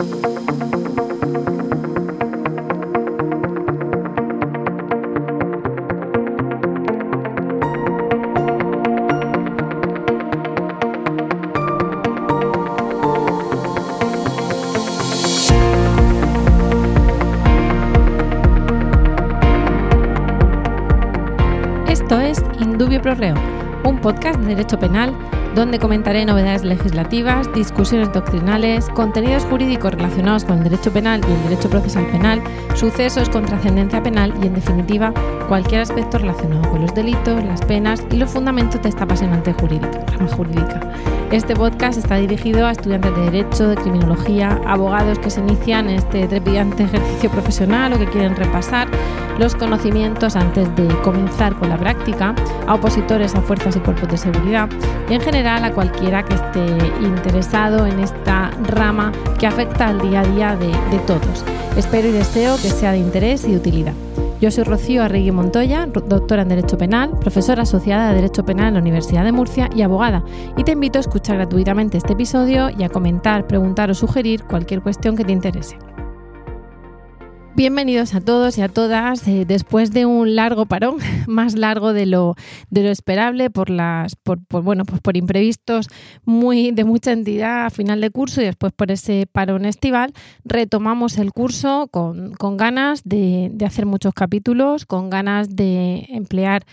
Esto es Indubio Pro Reo, un podcast de derecho penal donde comentaré novedades legislativas, discusiones doctrinales, contenidos jurídicos relacionados con el derecho penal y el derecho procesal penal, sucesos con trascendencia penal y, en definitiva, cualquier aspecto relacionado con los delitos, las penas y los fundamentos de esta apasionante jurídica, jurídica. Este podcast está dirigido a estudiantes de Derecho, de Criminología, abogados que se inician en este trepidante ejercicio profesional o que quieren repasar los conocimientos antes de comenzar con la práctica, a opositores a fuerzas y cuerpos de seguridad y en general a cualquiera que esté interesado en esta rama que afecta al día a día de, todos. Espero y deseo que sea de interés y de utilidad. Yo soy Rocío Arregui Montoya, doctora en Derecho Penal, profesora asociada de Derecho Penal en la Universidad de Murcia y abogada, y te invito a escuchar gratuitamente este episodio y a comentar, preguntar o sugerir cualquier cuestión que te interese. Bienvenidos a todos y a todas. Eh, después de un largo parón, más largo de lo, esperable por las, por, bueno, pues por imprevistos de mucha entidad a final de curso y después por ese parón estival, retomamos el curso con, ganas de, hacer muchos capítulos, con ganas de emplear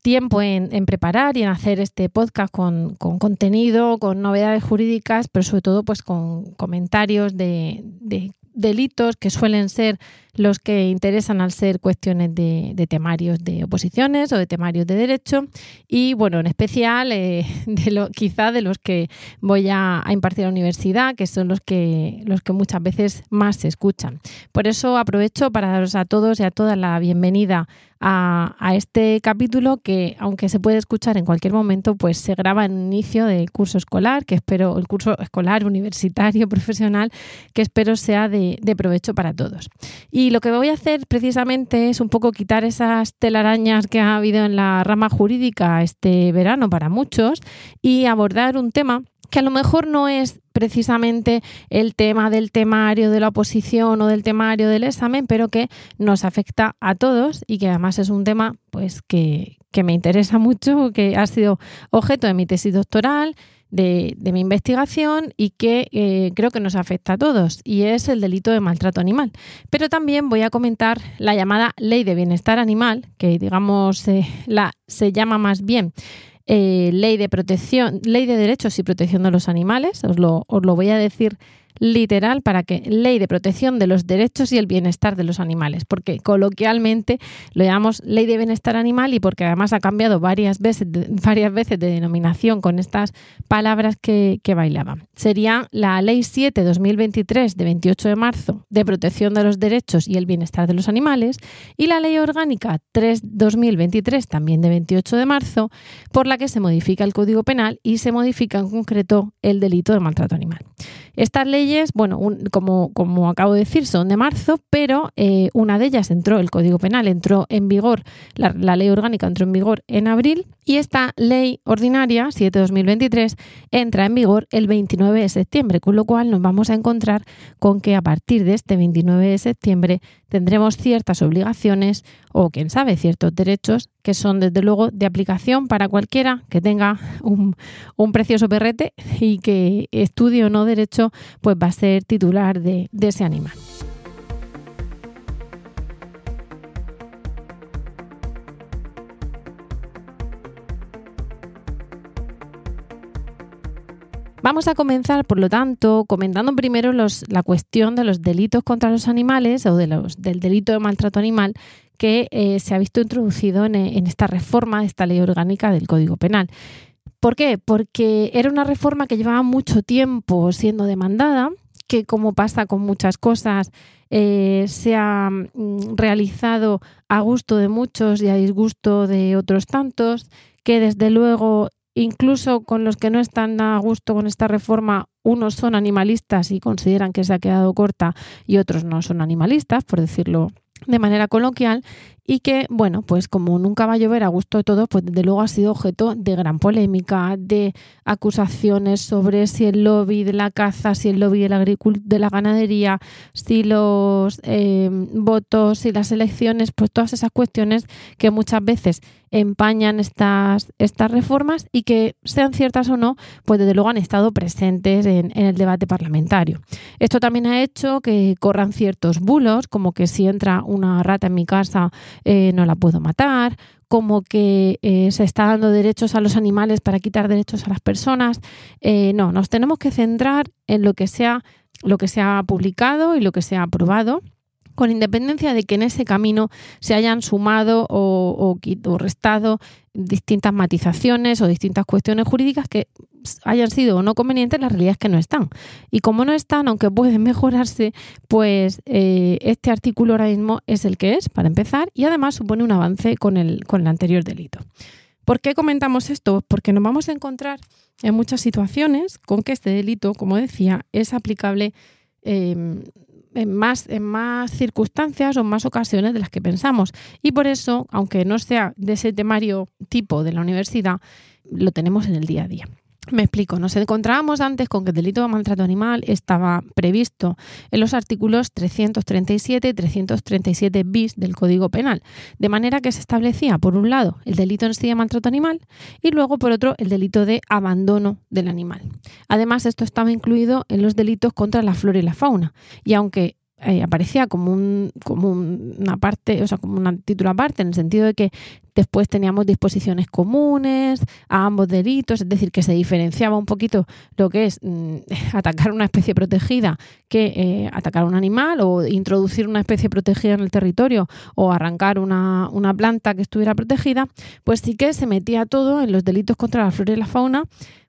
tiempo en, preparar y en hacer este podcast con, con, contenido, con novedades jurídicas, pero sobre todo pues con comentarios de, de delitos que suelen ser los que interesan al ser cuestiones de, temarios de oposiciones o de temarios de derecho y bueno, en especial eh, de lo, quizá de los que voy a, a, impartir a la universidad, que son los que, los que muchas veces más se escuchan. Por eso aprovecho para daros a todos y a todas la bienvenida a, este capítulo que, aunque se puede escuchar en cualquier momento, pues se graba en inicio del curso escolar, que espero, el curso escolar, universitario, profesional, que espero sea de provecho para todos. Y lo que voy a hacer precisamente es un poco quitar esas telarañas que ha habido en la rama jurídica este verano para muchos y abordar un tema que a lo mejor no es precisamente el tema del temario de la oposición o del temario del examen, pero que nos afecta a todos y que además es un tema pues que, que me interesa mucho, que ha sido objeto de mi tesis doctoral, de, de mi investigación y que eh, creo que nos afecta a todos, y es el delito de maltrato animal. Pero también voy a comentar la llamada Ley de Bienestar Animal, que digamos eh, la, se llama más bien eh, ley de protección, ley de derechos y protección de los animales, os lo, os lo voy a decir literal para que ley de protección de los derechos y el bienestar de los animales, porque coloquialmente lo llamamos ley de bienestar animal y porque además ha cambiado varias veces, varias veces de denominación con estas palabras que, que bailaban. Sería la ley 7-2023 de 28 de marzo de protección de los derechos y el bienestar de los animales y la ley orgánica 3-2023 también de 28 de marzo por la que se modifica el Código Penal y se modifica en concreto el delito de maltrato animal. Estas leyes, bueno, un, como, como, acabo de decir, son de marzo, pero eh, una de ellas entró, el Código Penal entró en vigor, la, la, ley orgánica entró en vigor en abril y esta ley ordinaria, 7-2023, entra en vigor el 29 de septiembre, con lo cual nos vamos a encontrar con que a partir de este 29 de septiembre tendremos ciertas obligaciones o, quién sabe, ciertos derechos que son desde luego de aplicación para cualquiera que tenga un, precioso perrete y que estudie o no derecho, pues va a ser titular de, de ese animal. Vamos a comenzar, por lo tanto, comentando primero la cuestión de los delitos contra los animales o del delito de maltrato animal que eh, se ha visto introducido en, esta reforma esta ley orgánica del Código Penal. ¿Por qué? Porque era una reforma que llevaba mucho tiempo siendo demandada, que como pasa con muchas cosas, eh, se ha mm, realizado a gusto de muchos y a disgusto de otros tantos, que desde luego incluso con los que no están a gusto con esta reforma, unos son animalistas y consideran que se ha quedado corta y otros no son animalistas, por decirlo de manera coloquial, y que, bueno, pues como nunca va a llover a gusto de todos, pues desde luego ha sido objeto de gran polémica, de acusaciones sobre si el lobby de la caza, si el lobby de la, de la ganadería, si los eh, votos, si las elecciones, pues todas esas cuestiones que muchas veces empañan estas, estas reformas y que sean ciertas o no, pues desde luego han estado presentes en, en, el debate parlamentario. Esto también ha hecho que corran ciertos bulos, como que si entra una rata en mi casa eh, no la puedo matar, como que eh, se está dando derechos a los animales para quitar derechos a las personas. Eh, no, nos tenemos que centrar en lo que sea lo que se ha publicado y lo que se ha aprobado con independencia de que en ese camino se hayan sumado o, o, restado distintas matizaciones o distintas cuestiones jurídicas que hayan sido o no convenientes, la realidad es que no están. Y como no están, aunque pueden mejorarse, pues eh, este artículo ahora mismo es el que es, para empezar, y además supone un avance con el, con el anterior delito. ¿Por qué comentamos esto? Porque nos vamos a encontrar en muchas situaciones con que este delito, como decía, es aplicable eh, en más, en más circunstancias o en más ocasiones de las que pensamos. Y por eso, aunque no sea de ese temario tipo de la universidad, lo tenemos en el día a día. Me explico, nos encontrábamos antes con que el delito de maltrato animal estaba previsto en los artículos 337 y 337 bis del Código Penal, de manera que se establecía, por un lado, el delito en sí de maltrato animal y luego, por otro, el delito de abandono del animal. Además, esto estaba incluido en los delitos contra la flora y la fauna, y aunque eh, aparecía como, un, como una parte, o sea, como un título aparte, en el sentido de que después teníamos disposiciones comunes a ambos delitos, es decir, que se diferenciaba un poquito lo que es mm, atacar una especie protegida que eh, atacar un animal o introducir una especie protegida en el territorio o arrancar una, una planta que estuviera protegida, pues sí que se metía todo en los delitos contra la flora y la fauna,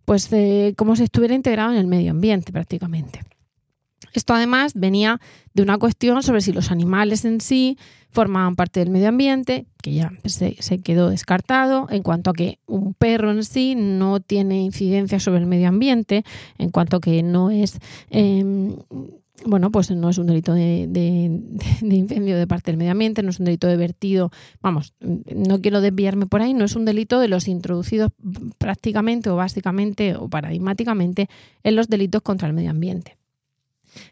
pues eh, como si estuviera integrado en el medio ambiente prácticamente. Esto además venía de una cuestión sobre si los animales en sí formaban parte del medio ambiente, que ya se, quedó descartado, en cuanto a que un perro en sí no tiene incidencia sobre el medio ambiente, en cuanto a que no es... Em, bueno, pues no es un delito de, de, incendio de parte del medio ambiente, no es un delito de vertido, vamos, no quiero desviarme por ahí, no es un delito de los introducidos prácticamente o básicamente o paradigmáticamente en los delitos contra el medio ambiente.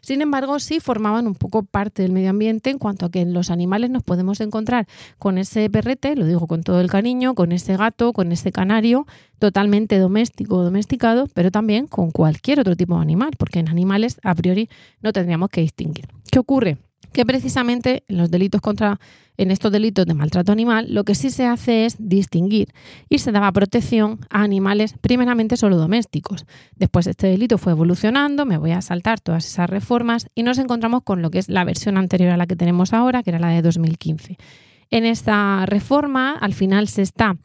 Sin embargo, sí formaban un poco parte del medio ambiente en cuanto a que en los animales nos podemos encontrar con ese perrete, lo digo con todo el cariño, con ese gato, con ese canario, totalmente doméstico o domesticado, pero también con cualquier otro tipo de animal, porque en animales a priori no tendríamos que distinguir. ¿Qué ocurre? Que precisamente en los delitos contra en estos delitos de maltrato animal lo que sí se hace es distinguir y se daba protección a animales primeramente solo domésticos. Después este delito fue evolucionando, me voy a saltar todas esas reformas y nos encontramos con lo que es la versión anterior a la que tenemos ahora, que era la de 2015. En esta reforma al final se está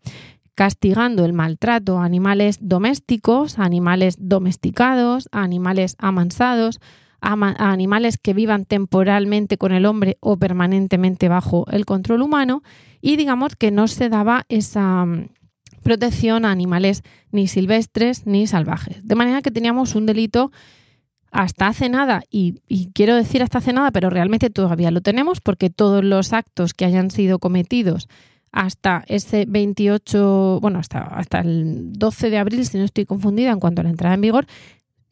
castigando el maltrato a animales domésticos, a animales domesticados, a animales amansados, a, animales que vivan temporalmente con el hombre o permanentemente bajo el control humano y digamos que no se daba esa mm, protección a animales ni silvestres ni salvajes. De manera que teníamos un delito hasta hace nada, y, quiero decir hasta hace nada, pero realmente todavía lo tenemos porque todos los actos que hayan sido cometidos hasta ese 28, bueno, hasta, hasta el 12 de abril, si no estoy confundida en cuanto a la entrada en vigor,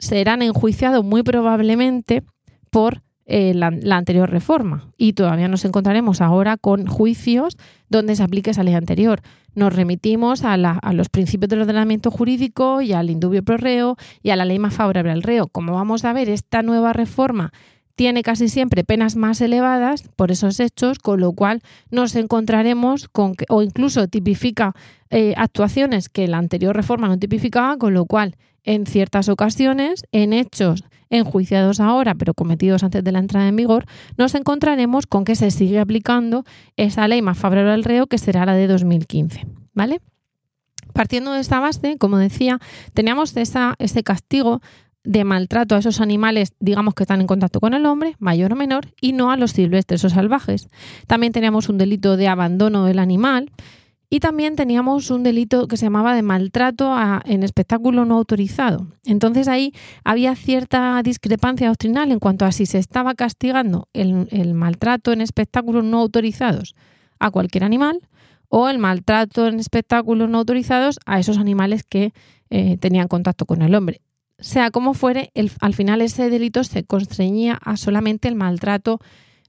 serán enjuiciados muy probablemente por eh, la, anterior reforma y todavía nos encontraremos ahora con juicios donde se aplique esa ley anterior. Nos remitimos a, los principios del ordenamiento jurídico y al indubio pro reo y a la ley más favorable al reo. Como vamos a ver, esta nueva reforma tiene casi siempre penas más elevadas por esos hechos, con lo cual nos encontraremos con que, o incluso tipifica eh, actuaciones que la anterior reforma no tipificaba, con lo cual en ciertas ocasiones, en hechos enjuiciados ahora, pero cometidos antes de la entrada en vigor, nos encontraremos con que se sigue aplicando esa ley más favorable al reo, que será la de 2015. ¿Vale? Partiendo de esta base, como decía, teníamos esa, ese castigo de maltrato a esos animales, digamos que están en contacto con el hombre, mayor o menor, y no a los silvestres o salvajes. También teníamos un delito de abandono del animal, y también teníamos un delito que se llamaba de maltrato en espectáculo no autorizado. Entonces ahí había cierta discrepancia doctrinal en cuanto a si se estaba castigando el, maltrato en espectáculos no autorizados a cualquier animal o el maltrato en espectáculos no autorizados a esos animales que eh, tenían contacto con el hombre. Sea como fuere, al final ese delito se constreñía a solamente el maltrato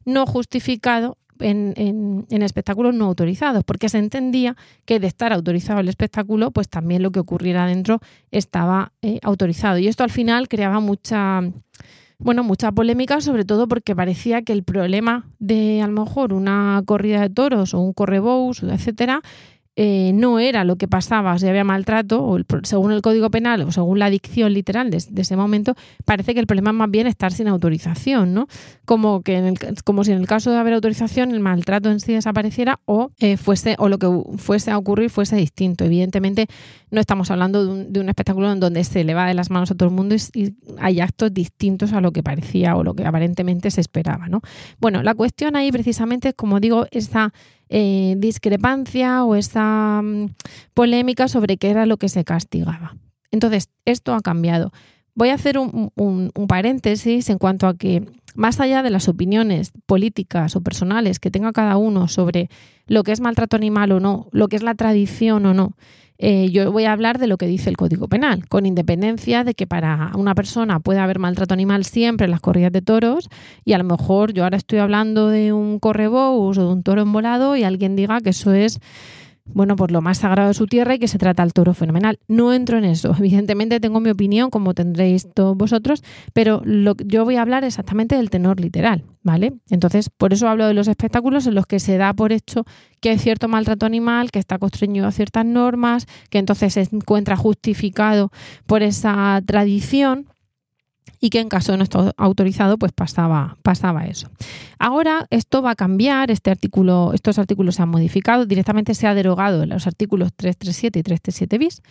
no justificado en, espectáculos no autorizados, porque se entendía que de estar autorizado el espectáculo, pues también lo que ocurriera dentro estaba eh, autorizado. Y esto al final creaba mucha, bueno, mucha polémica, sobre todo porque parecía que el problema de a lo mejor una corrida de toros o un correbous, etcétera, eh, no era lo que pasaba, si había maltrato, o según el Código Penal o según la dicción literal de, ese momento, parece que el problema es más bien estar sin autorización, ¿no? Como, que en el, como si en el caso de haber autorización el maltrato en sí desapareciera o, eh, fuese, o lo que fuese a ocurrir fuese distinto. Evidentemente no estamos hablando de un, espectáculo en donde se le va de las manos a todo el mundo y, hay actos distintos a lo que parecía o lo que aparentemente se esperaba, ¿no? Bueno, la cuestión ahí precisamente como digo, esa eh, discrepancia o esa mm, polémica sobre qué era lo que se castigaba. Entonces, esto ha cambiado. Voy a hacer un, paréntesis en cuanto a que, más allá de las opiniones políticas o personales que tenga cada uno sobre lo que es maltrato animal o no, lo que es la tradición o no, eh, yo voy a hablar de lo que dice el Código Penal, con independencia de que para una persona puede haber maltrato animal siempre en las corridas de toros y a lo mejor yo ahora estoy hablando de un correbous o de un toro envolado y alguien diga que eso es bueno, por lo más sagrado de su tierra y que se trata al toro fenomenal. No entro en eso. Evidentemente tengo mi opinión, como tendréis todos vosotros, pero lo, yo voy a hablar exactamente del tenor literal, ¿vale? Entonces, por eso hablo de los espectáculos en los que se da por hecho que hay cierto maltrato animal, que está constreñido a ciertas normas, que entonces se encuentra justificado por esa tradición y que en caso de no estar autorizado, pues pasaba, eso. Ahora esto va a cambiar, este artículo, estos artículos se han modificado, directamente se ha derogado los artículos 337 y 337 bis.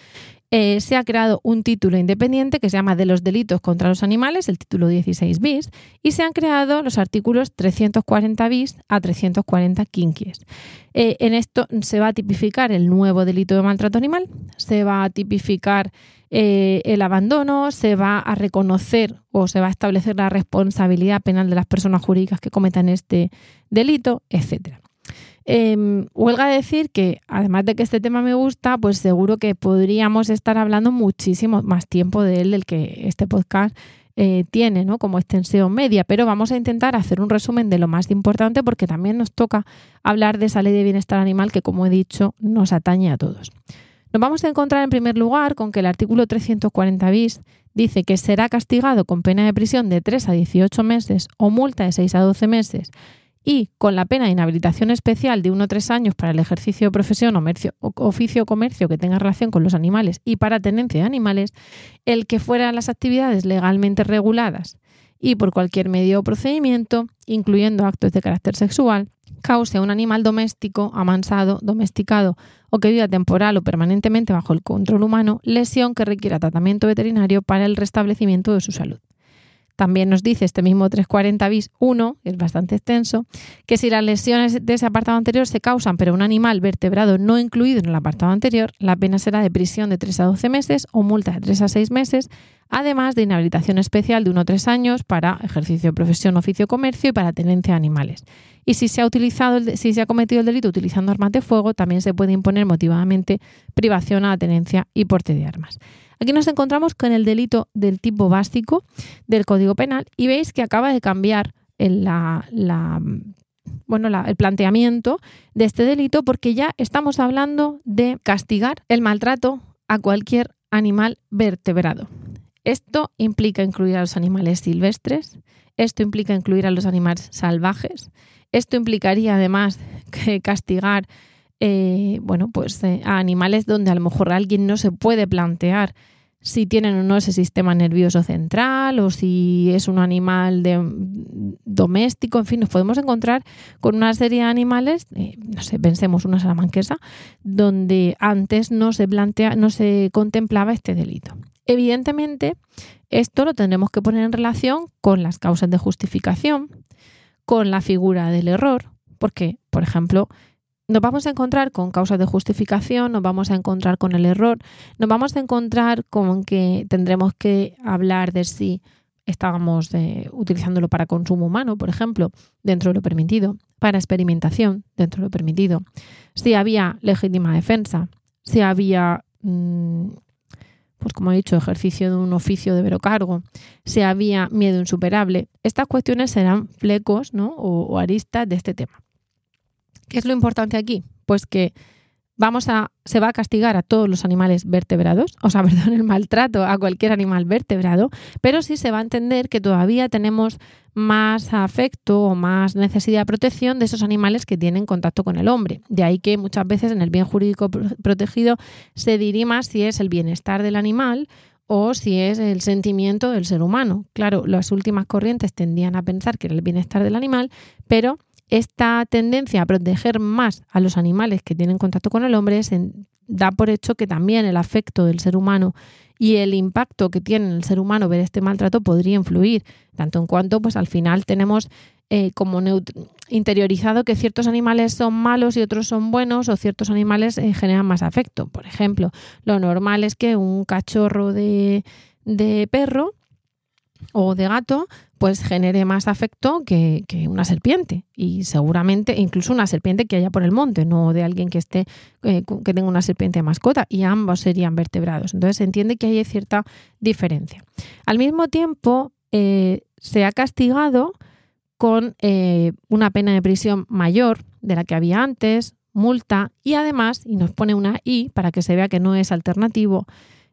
Eh, se ha creado un título independiente que se llama de los delitos contra los animales, el título 16 bis, y se han creado los artículos 340 bis a 340 quinquies. Eh, en esto se va a tipificar el nuevo delito de maltrato animal, se va a tipificar eh, el abandono, se va a reconocer o se va a establecer la responsabilidad penal de las personas jurídicas que cometan este delito, etc. Eh, huelga decir que, además de que este tema me gusta, pues seguro que podríamos estar hablando muchísimo más tiempo de él del que este podcast eh, tiene ¿no? como extensión media, pero vamos a intentar hacer un resumen de lo más importante porque también nos toca hablar de esa ley de bienestar animal que, como he dicho, nos atañe a todos. Nos vamos a encontrar en primer lugar con que el artículo 340 bis dice que será castigado con pena de prisión de 3 a 18 meses o multa de 6 a 12 meses y con la pena de inhabilitación especial de 1 a 3 años para el ejercicio de profesión o oficio o comercio que tenga relación con los animales y para tenencia de animales, el que fueran las actividades legalmente reguladas y por cualquier medio o procedimiento, incluyendo actos de carácter sexual, cause a un animal doméstico, amansado, domesticado o que viva temporal o permanentemente bajo el control humano, lesión que requiera tratamiento veterinario para el restablecimiento de su salud. También nos dice este mismo 340 bis 1, es bastante extenso, que si las lesiones de ese apartado anterior se causan pero un animal vertebrado no incluido en el apartado anterior, la pena será de prisión de 3 a 12 meses o multa de 3 a 6 meses, además de inhabilitación especial de 1 a 3 años para ejercicio profesión, oficio comercio y para tenencia de animales. Y si se ha utilizado, si se ha cometido el delito utilizando armas de fuego, también se puede imponer motivadamente privación a la tenencia y porte de armas. Aquí nos encontramos con el delito del tipo básico del Código Penal y veis que acaba de cambiar el, bueno, el planteamiento de este delito porque ya estamos hablando de castigar el maltrato a cualquier animal vertebrado. Esto implica incluir a los animales silvestres, esto implica incluir a los animales salvajes, esto implicaría además que castigar eh, bueno, pues, eh, a animales donde a lo mejor alguien no se puede plantear si tienen o no ese sistema nervioso central o si es un animal de, doméstico, en fin, nos podemos encontrar con una serie de animales, eh, no sé, pensemos una salamanquesa, donde antes no se plantea, no se contemplaba este delito. Evidentemente, esto lo tendremos que poner en relación con las causas de justificación, con la figura del error, porque, por ejemplo, nos vamos a encontrar con causas de justificación, nos vamos a encontrar con el error, nos vamos a encontrar con que tendremos que hablar de si estábamos eh, utilizándolo para consumo humano, por ejemplo, dentro de lo permitido. para experimentación dentro de lo permitido, si había legítima defensa, si había, mm, pues como he dicho, ejercicio de un oficio de verocargo, si había miedo insuperable. Estas cuestiones serán flecos ¿no? o aristas de este tema. ¿Qué es lo importante aquí? Pues que vamos a, se va a castigar a todos los animales vertebrados, o sea, perdón, el maltrato a cualquier animal vertebrado, pero sí se va a entender que todavía tenemos más afecto o más necesidad de protección de esos animales que tienen contacto con el hombre. De ahí que muchas veces en el bien jurídico protegido se dirima si es el bienestar del animal o si es el sentimiento del ser humano. Claro, las últimas corrientes tendían a pensar que era el bienestar del animal, pero esta tendencia a proteger más a los animales que tienen contacto con el hombre da por hecho que también el afecto del ser humano y el impacto que tiene en el ser humano ver este maltrato podría influir, tanto en cuanto pues al final tenemos eh, como interiorizado que ciertos animales son malos y otros son buenos o ciertos animales eh, generan más afecto. Por ejemplo, lo normal es que un cachorro de perro o de gato pues genere más afecto que, una serpiente y seguramente incluso una serpiente que haya por el monte, no de alguien que esté eh, que tenga una serpiente de mascota y ambos serían vertebrados. Entonces se entiende que hay cierta diferencia. Al mismo tiempo eh, se ha castigado con eh, una pena de prisión mayor de la que había antes, multa y además, y nos pone una I para que se vea que no es alternativo,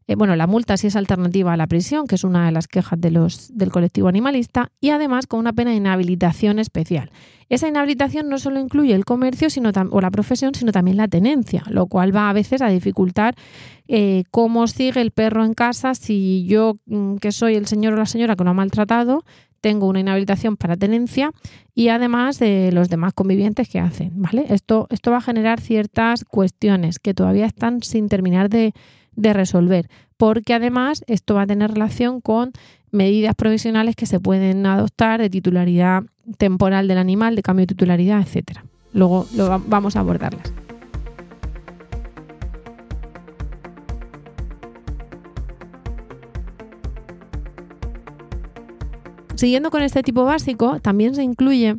eh, bueno, la multa sí es alternativa a la prisión, que es una de las quejas del colectivo animalista, y además con una pena de inhabilitación especial. Esa inhabilitación no solo incluye el comercio sino o la profesión, sino también la tenencia, lo cual va a veces a dificultar eh, cómo sigue el perro en casa si yo, mm, que soy el señor o la señora que lo ha maltratado, tengo una inhabilitación para tenencia y además de los demás convivientes que hacen, ¿vale? Esto, esto va a generar ciertas cuestiones que todavía están sin terminar de, de resolver, porque además esto va a tener relación con medidas provisionales que se pueden adoptar de titularidad temporal del animal, de cambio de titularidad, etcétera. Luego lo vamos a abordarlas. Siguiendo con este tipo básico, también se incluye,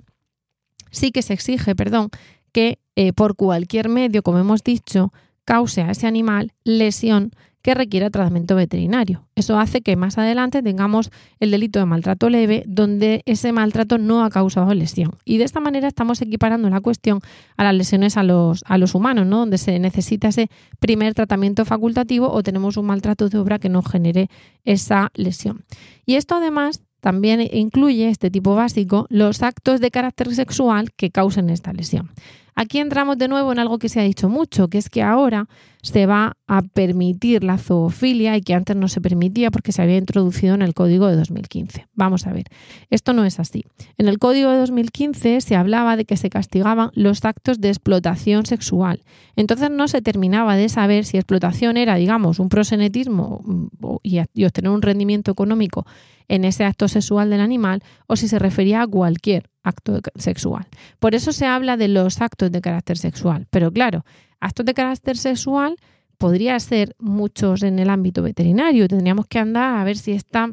sí que se exige, perdón, que eh, por cualquier medio, como hemos dicho, cause a ese animal lesión que requiera tratamiento veterinario. Eso hace que más adelante tengamos el delito de maltrato leve donde ese maltrato no ha causado lesión. Y de esta manera estamos equiparando la cuestión a las lesiones a los, a los humanos, ¿no? donde se necesita ese primer tratamiento facultativo o tenemos un maltrato de obra que no genere esa lesión. Y esto además también incluye este tipo básico los actos de carácter sexual que causen esta lesión. Aquí entramos de nuevo en algo que se ha dicho mucho, que es que ahora se va a permitir la zoofilia y que antes no se permitía porque se había introducido en el código de 2015. Vamos a ver, esto no es así. En el código de 2015 se hablaba de que se castigaban los actos de explotación sexual. Entonces no se terminaba de saber si explotación era, digamos, un prosenetismo mm, y obtener un rendimiento económico en ese acto sexual del animal o si se refería a cualquier acto sexual. Por eso se habla de los actos de carácter sexual. Pero claro, actos de carácter sexual podría ser muchos en el ámbito veterinario. Tendríamos que andar a ver si está,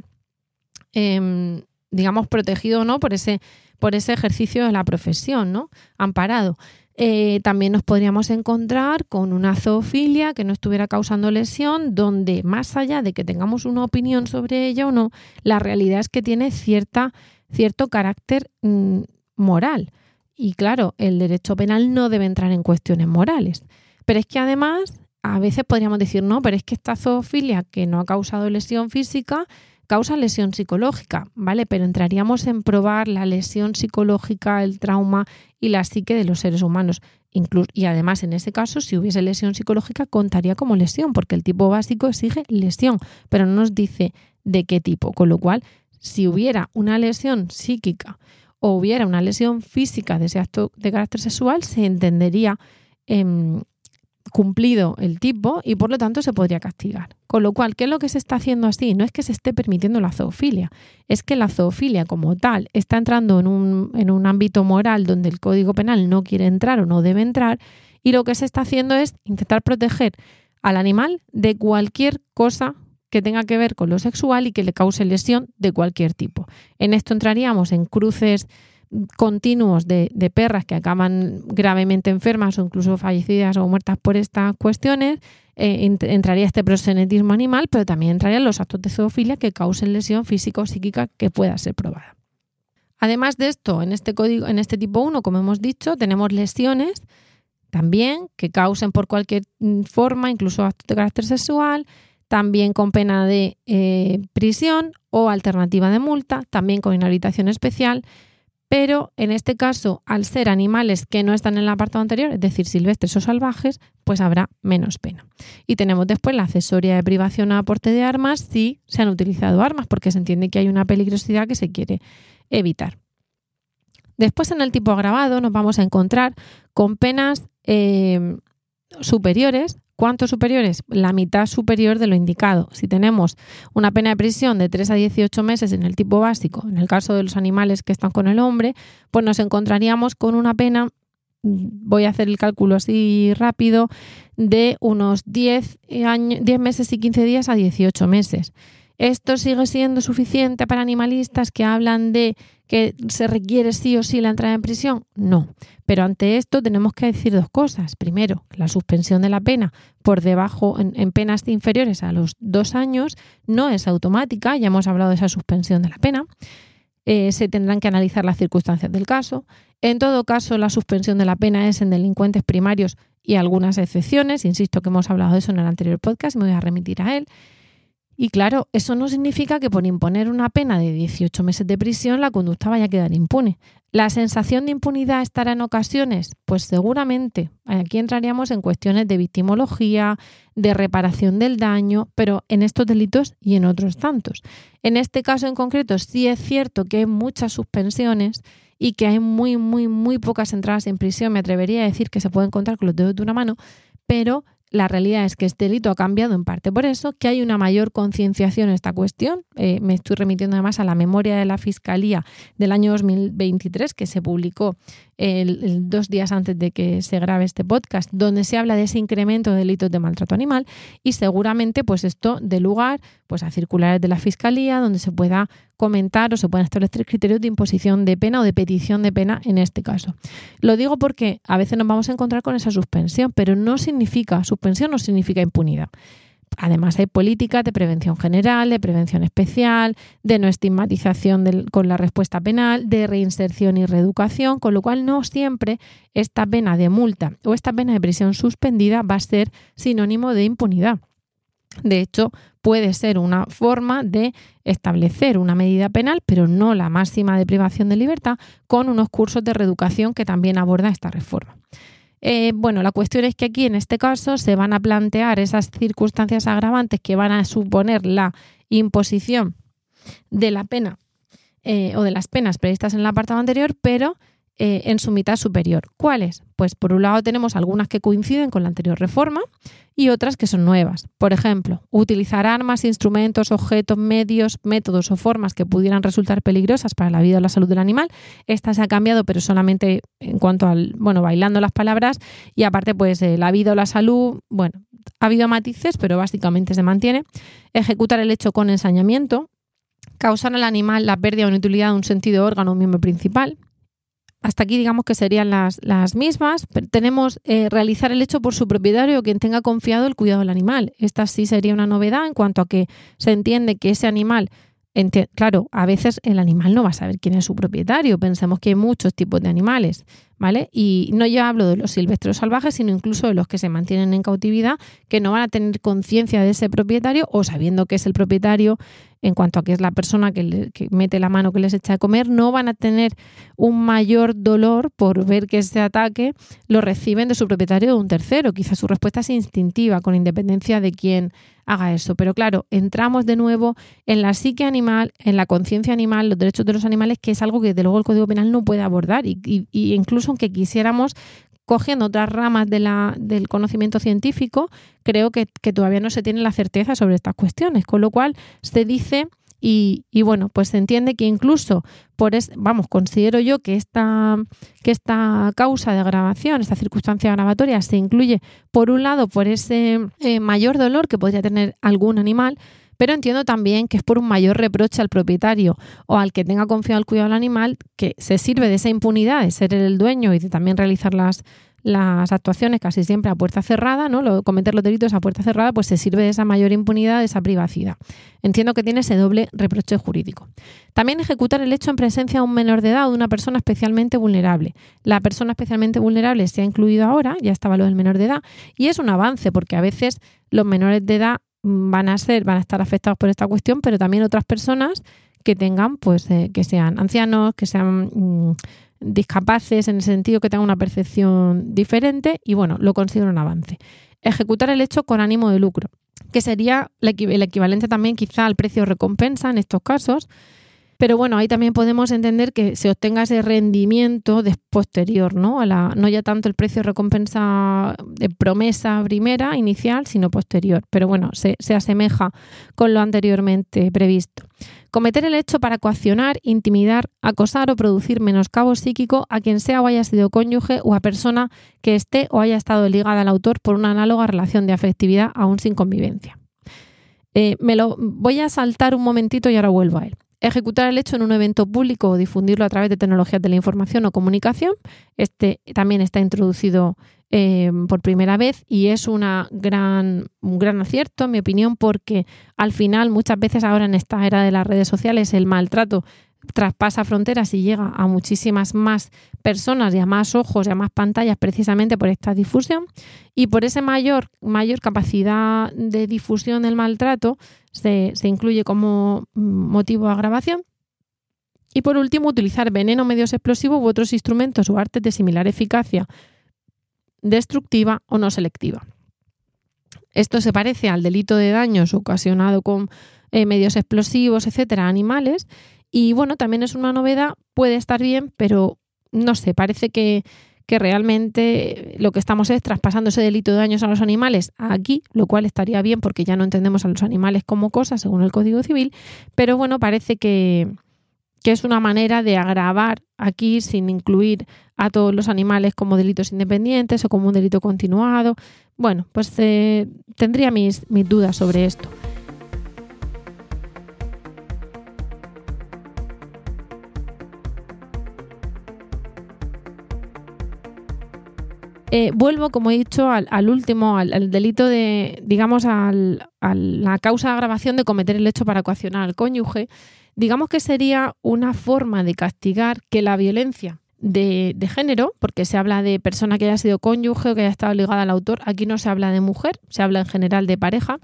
em, digamos, protegido o no por ese, por ese ejercicio de la profesión, ¿no? Amparado. Eh, también nos podríamos encontrar con una zoofilia que no estuviera causando lesión, donde más allá de que tengamos una opinión sobre ella o no, la realidad es que tiene cierta, cierto carácter mm, moral. Y claro, el derecho penal no debe entrar en cuestiones morales. Pero es que además, a veces podríamos decir, no, pero es que esta zoofilia que no ha causado lesión física, causa lesión psicológica, ¿vale? Pero entraríamos en probar la lesión psicológica, el trauma y la psique de los seres humanos. y además, en ese caso, si hubiese lesión psicológica, contaría como lesión, porque el tipo básico exige lesión, pero no nos dice de qué tipo. Con lo cual, si hubiera una lesión psíquica o hubiera una lesión física de ese acto de carácter sexual, se entendería em, cumplido el tipo y por lo tanto se podría castigar. Con lo cual, ¿qué es lo que se está haciendo así? No es que se esté permitiendo la zoofilia, es que la zoofilia como tal está entrando en un, en un ámbito moral donde el Código Penal no quiere entrar o no debe entrar y lo que se está haciendo es intentar proteger al animal de cualquier cosa que tenga que ver con lo sexual y que le cause lesión de cualquier tipo. En esto entraríamos en cruces continuos de, perras que acaban gravemente enfermas o incluso fallecidas o muertas por estas cuestiones, eh, entraría este prosenetismo animal, pero también entrarían los actos de zoofilia que causen lesión física o psíquica que pueda ser probada. Además de esto, en este código, en este tipo 1, como hemos dicho, tenemos lesiones también que causen por cualquier mm, forma, incluso actos de carácter sexual, también con pena de eh, prisión o alternativa de multa, también con inhabilitación especial, pero en este caso, al ser animales que no están en el apartado anterior, es decir, silvestres o salvajes, pues habrá menos pena. Y tenemos después la accesoria de privación a aporte de armas si se han utilizado armas, porque se entiende que hay una peligrosidad que se quiere evitar. Después en el tipo agravado nos vamos a encontrar con penas eh, superiores ¿Cuántos superiores? La mitad superior de lo indicado. Si tenemos una pena de prisión de 3 a 18 meses en el tipo básico, en el caso de los animales que están con el hombre, pues nos encontraríamos con una pena, voy a hacer el cálculo así rápido, de unos 10, años, 10 meses y 15 días a 18 meses. ¿Esto sigue siendo suficiente para animalistas que hablan de que se requiere sí o sí la entrada en prisión? No. Pero ante esto tenemos que decir dos cosas. Primero, la suspensión de la pena por debajo, en, penas inferiores a los dos años, no es automática. Ya hemos hablado de esa suspensión de la pena. Eh, se tendrán que analizar las circunstancias del caso. En todo caso, la suspensión de la pena es en delincuentes primarios y algunas excepciones. Insisto que hemos hablado de eso en el anterior podcast, me voy a remitir a él. Y claro, eso no significa que por imponer una pena de 18 meses de prisión la conducta vaya a quedar impune. ¿La sensación de impunidad estará en ocasiones? Pues seguramente. Aquí entraríamos en cuestiones de victimología, de reparación del daño, pero en estos delitos y en otros tantos. En este caso en concreto sí es cierto que hay muchas suspensiones y que hay muy, muy, muy pocas entradas en prisión. Me atrevería a decir que se puede encontrar con los dedos de una mano, pero la realidad es que este delito ha cambiado en parte por eso, que hay una mayor concienciación en esta cuestión. Eh, me estoy remitiendo además a la memoria de la Fiscalía del año 2023 que se publicó el, dos días antes de que se grabe este podcast, donde se habla de ese incremento de delitos de maltrato animal y seguramente pues esto dé lugar pues a circulares de la Fiscalía donde se pueda comentar o se puedan establecer criterios de imposición de pena o de petición de pena en este caso. Lo digo porque a veces nos vamos a encontrar con esa suspensión, pero no significa, suspensión no significa impunidad. Además, hay políticas de prevención general, de prevención especial, de no estigmatización con la respuesta penal, de reinserción y reeducación, con lo cual no siempre esta pena de multa o esta pena de prisión suspendida va a ser sinónimo de impunidad. De hecho, puede ser una forma de establecer una medida penal, pero no la máxima de privación de libertad, con unos cursos de reeducación que también aborda esta reforma. Eh, bueno, la cuestión es que aquí en este caso se van a plantear esas circunstancias agravantes que van a suponer la imposición de la pena eh, o de las penas previstas en el apartado anterior, pero eh, en su mitad superior. ¿Cuáles? Pues por un lado tenemos algunas que coinciden con la anterior reforma y otras que son nuevas. Por ejemplo, utilizar armas, instrumentos, objetos, medios, métodos o formas que pudieran resultar peligrosas para la vida o la salud del animal. Esta se ha cambiado, pero solamente en cuanto al, bueno, bailando las palabras y aparte pues eh, la vida o la salud, bueno, ha habido matices, pero básicamente se mantiene. Ejecutar el hecho con ensañamiento, causar al animal la pérdida o inutilidad de un sentido órgano o miembro principal, hasta aquí digamos que serían las, las mismas. tenemos eh, realizar el hecho por su propietario o quien tenga confiado el cuidado del animal. Esta sí sería una novedad en cuanto a que se entiende que ese animal claro, a veces el animal no va a saber quién es su propietario. Pensemos que hay muchos tipos de animales, ¿vale? Y no ya hablo de los silvestres salvajes, sino incluso de los que se mantienen en cautividad, que no van a tener conciencia de ese propietario o sabiendo que es el propietario en cuanto a que es la persona que, mete la mano que les echa de comer, no van a tener un mayor dolor por ver que ese ataque lo reciben de su propietario o de un tercero. Quizás su respuesta es instintiva, con independencia de quién haga eso. Pero claro, entramos de nuevo en la psique animal, en la conciencia animal, los derechos de los animales, que es algo que de luego el Código Penal no puede abordar. Y, incluso aunque quisiéramos cogiendo otras ramas de la, del conocimiento científico, creo que, que, todavía no se tiene la certeza sobre estas cuestiones. Con lo cual se dice y, bueno, pues se entiende que incluso por es, vamos, considero yo que esta, que esta causa de agravación, esta circunstancia agravatoria, se incluye por un lado por ese eh, mayor dolor que podría tener algún animal, pero entiendo también que es por un mayor reproche al propietario o al que tenga confiado el cuidado del animal que se sirve de esa impunidad de ser el dueño y de también realizar las, las actuaciones casi siempre a puerta cerrada, ¿no? Lo, cometer los delitos a puerta cerrada, pues se sirve de esa mayor impunidad, de esa privacidad. Entiendo que tiene ese doble reproche jurídico. También ejecutar el hecho en presencia de un menor de edad o de una persona especialmente vulnerable. La persona especialmente vulnerable se ha incluido ahora, ya estaba lo del menor de edad, y es un avance porque a veces los menores de edad van a ser, van a estar afectados por esta cuestión, pero también otras personas que tengan, pues, eh, que sean ancianos, que sean mm, discapaces en el sentido que tengan una percepción diferente y bueno, lo considero un avance. Ejecutar el hecho con ánimo de lucro, que sería el equivalente también quizá al precio recompensa en estos casos, pero bueno, ahí también podemos entender que se obtenga ese rendimiento posterior, ¿no? A la, no ya tanto el precio recompensa de promesa primera, inicial, sino posterior. Pero bueno, se, se asemeja con lo anteriormente previsto. Cometer el hecho para coaccionar, intimidar, acosar o producir menoscabo psíquico a quien sea o haya sido cónyuge o a persona que esté o haya estado ligada al autor por una análoga relación de afectividad aún sin convivencia. Eh, me lo voy a saltar un momentito y ahora vuelvo a él. Ejecutar el hecho en un evento público o difundirlo a través de tecnologías de la información o comunicación. Este también está introducido eh, por primera vez y es una gran, un gran acierto, en mi opinión, porque al final muchas veces ahora en esta era de las redes sociales el maltrato traspasa fronteras y llega a muchísimas más personas y a más ojos y a más pantallas precisamente por esta difusión y por esa mayor, mayor capacidad de difusión del maltrato se, se incluye como motivo de agravación. Y por último, utilizar veneno, medios explosivos u otros instrumentos o artes de similar eficacia destructiva o no selectiva. Esto se parece al delito de daños ocasionado con eh, medios explosivos, etcétera, animales. Y bueno, también es una novedad, puede estar bien, pero no sé, parece que, que realmente lo que estamos es traspasando ese delito de daños a los animales aquí, lo cual estaría bien porque ya no entendemos a los animales como cosas según el Código Civil, pero bueno, parece que, que es una manera de agravar aquí sin incluir a todos los animales como delitos independientes o como un delito continuado. Bueno, pues eh, tendría mis, mis dudas sobre esto. Eh, vuelvo, como he dicho, al, último, al, delito de, digamos, a la causa de agravación de cometer el hecho para coaccionar al cónyuge digamos que sería una forma de castigar que la violencia de, género, porque se habla de persona que haya sido cónyuge o que haya estado ligada al autor, aquí no se habla de mujer, se habla en general de pareja.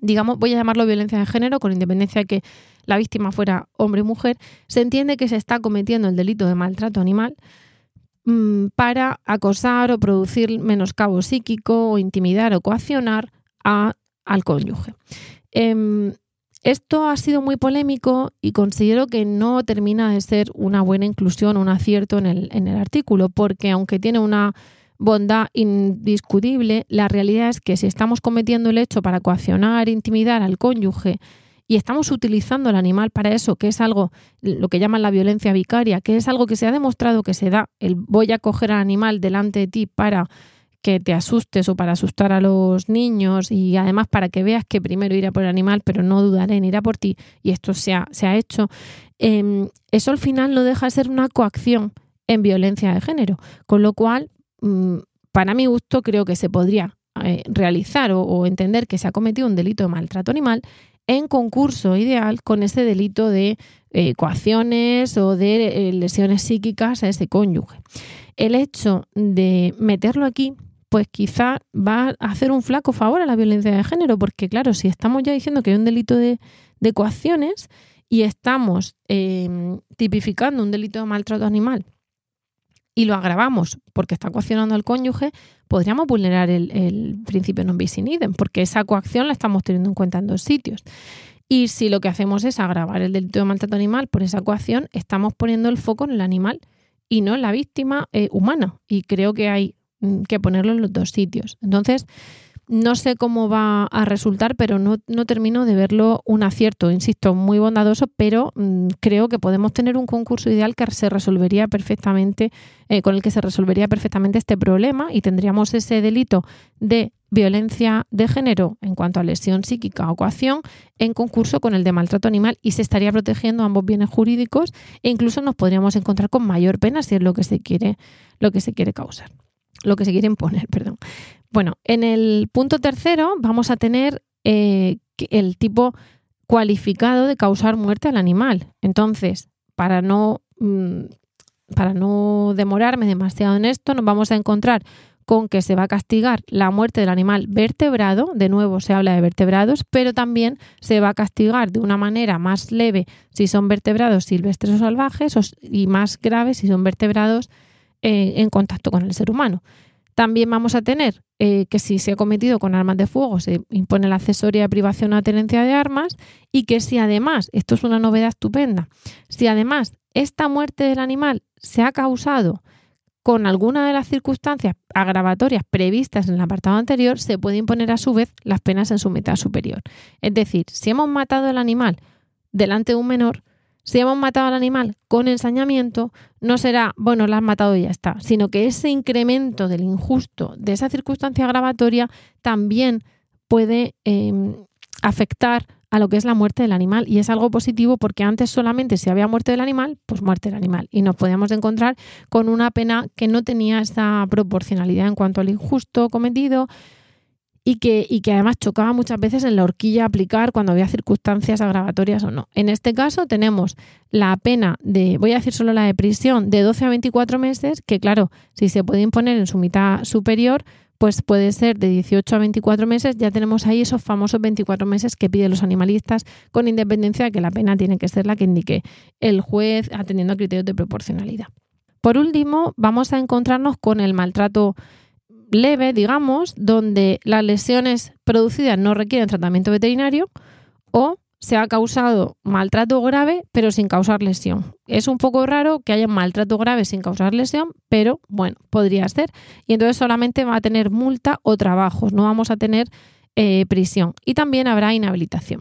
Digamos, voy a llamarlo violencia de género, con independencia de que la víctima fuera hombre o mujer, se entiende que se está cometiendo el delito de maltrato animal mm, para acosar o producir menoscabo psíquico o intimidar o coaccionar al cónyuge. Em, esto ha sido muy polémico y considero que no termina de ser una buena inclusión, un acierto en el, en el artículo, porque aunque tiene una bondad indiscutible, la realidad es que si estamos cometiendo el hecho para coaccionar, intimidar al cónyuge y estamos utilizando al animal para eso, que es algo, lo que llaman la violencia vicaria, que es algo que se ha demostrado que se da, el voy a coger al animal delante de ti para que te asustes o para asustar a los niños y además para que veas que primero irá por el animal, pero no dudaré en ir a por ti, y esto se ha, se ha hecho, em, eso al final no deja de ser una coacción en violencia de género, con lo cual, mm, para mi gusto, creo que se podría eh, realizar o, entender que se ha cometido un delito de maltrato animal en concurso ideal con ese delito de eh, coacciones o de eh, lesiones psíquicas a ese cónyuge. El hecho de meterlo aquí pues quizá va a hacer un flaco favor a la violencia de género, porque claro, si estamos ya diciendo que hay un delito de, coacciones y estamos em, tipificando un delito de maltrato animal y lo agravamos porque está coaccionando al cónyuge, podríamos vulnerar el, principio non bis in idem, porque esa coacción la estamos teniendo en cuenta en dos sitios. Y si lo que hacemos es agravar el delito de maltrato animal por esa coacción, estamos poniendo el foco en el animal y no en la víctima eh, humana. Y creo que hay Mm, que ponerlo en los dos sitios. Entonces, no sé cómo va a resultar, pero no, termino de verlo un acierto, insisto, muy bondadoso, pero mm, creo que podemos tener un concurso ideal que se resolvería perfectamente, eh, con el que se resolvería perfectamente este problema y tendríamos ese delito de violencia de género en cuanto a lesión psíquica o coacción en concurso con el de maltrato animal y se estaría protegiendo ambos bienes jurídicos e incluso nos podríamos encontrar con mayor pena si es lo que se quiere, lo que se quiere causar, lo que se quiere imponer, perdón. Bueno, en el punto tercero vamos a tener eh, el tipo cualificado de causar muerte al animal. Entonces, para no, mm, para no demorarme demasiado en esto, nos vamos a encontrar con que se va a castigar la muerte del animal vertebrado, de nuevo se habla de vertebrados, pero también se va a castigar de una manera más leve si son vertebrados silvestres o salvajes y más grave si son vertebrados eh, en contacto con el ser humano. También vamos a tener eh, que si se ha cometido con armas de fuego se impone la accesoria de privación o tenencia de armas y que si además, esto es una novedad estupenda, si además esta muerte del animal se ha causado con alguna de las circunstancias agravatorias previstas en el apartado anterior, se puede imponer a su vez las penas en su mitad superior. Es decir, si hemos matado al animal delante de un menor, si hemos matado al animal con ensañamiento, no será, bueno, lo has matado y ya está, sino que ese incremento del injusto, de esa circunstancia agravatoria, también puede em, afectar a lo que es la muerte del animal. Y es algo positivo porque antes solamente si había muerte del animal, pues muerte del animal. Y nos podíamos encontrar con una pena que no tenía esa proporcionalidad en cuanto al injusto cometido y que, y que además chocaba muchas veces en la horquilla aplicar cuando había circunstancias agravatorias o no. En este caso tenemos la pena de, voy a decir solo la de prisión, de 12 a 24 meses, que claro, si se puede imponer en su mitad superior, pues puede ser de 18 a 24 meses, ya tenemos ahí esos famosos 24 meses que piden los animalistas, con independencia de que la pena tiene que ser la que indique el juez atendiendo a criterios de proporcionalidad. Por último, vamos a encontrarnos con el maltrato leve, digamos, donde las lesiones producidas no requieren tratamiento veterinario o se ha causado maltrato grave pero sin causar lesión. Es un poco raro que haya maltrato grave sin causar lesión, pero bueno, podría ser. Y entonces solamente va a tener multa o trabajos, no vamos a tener eh, prisión. Y también habrá inhabilitación.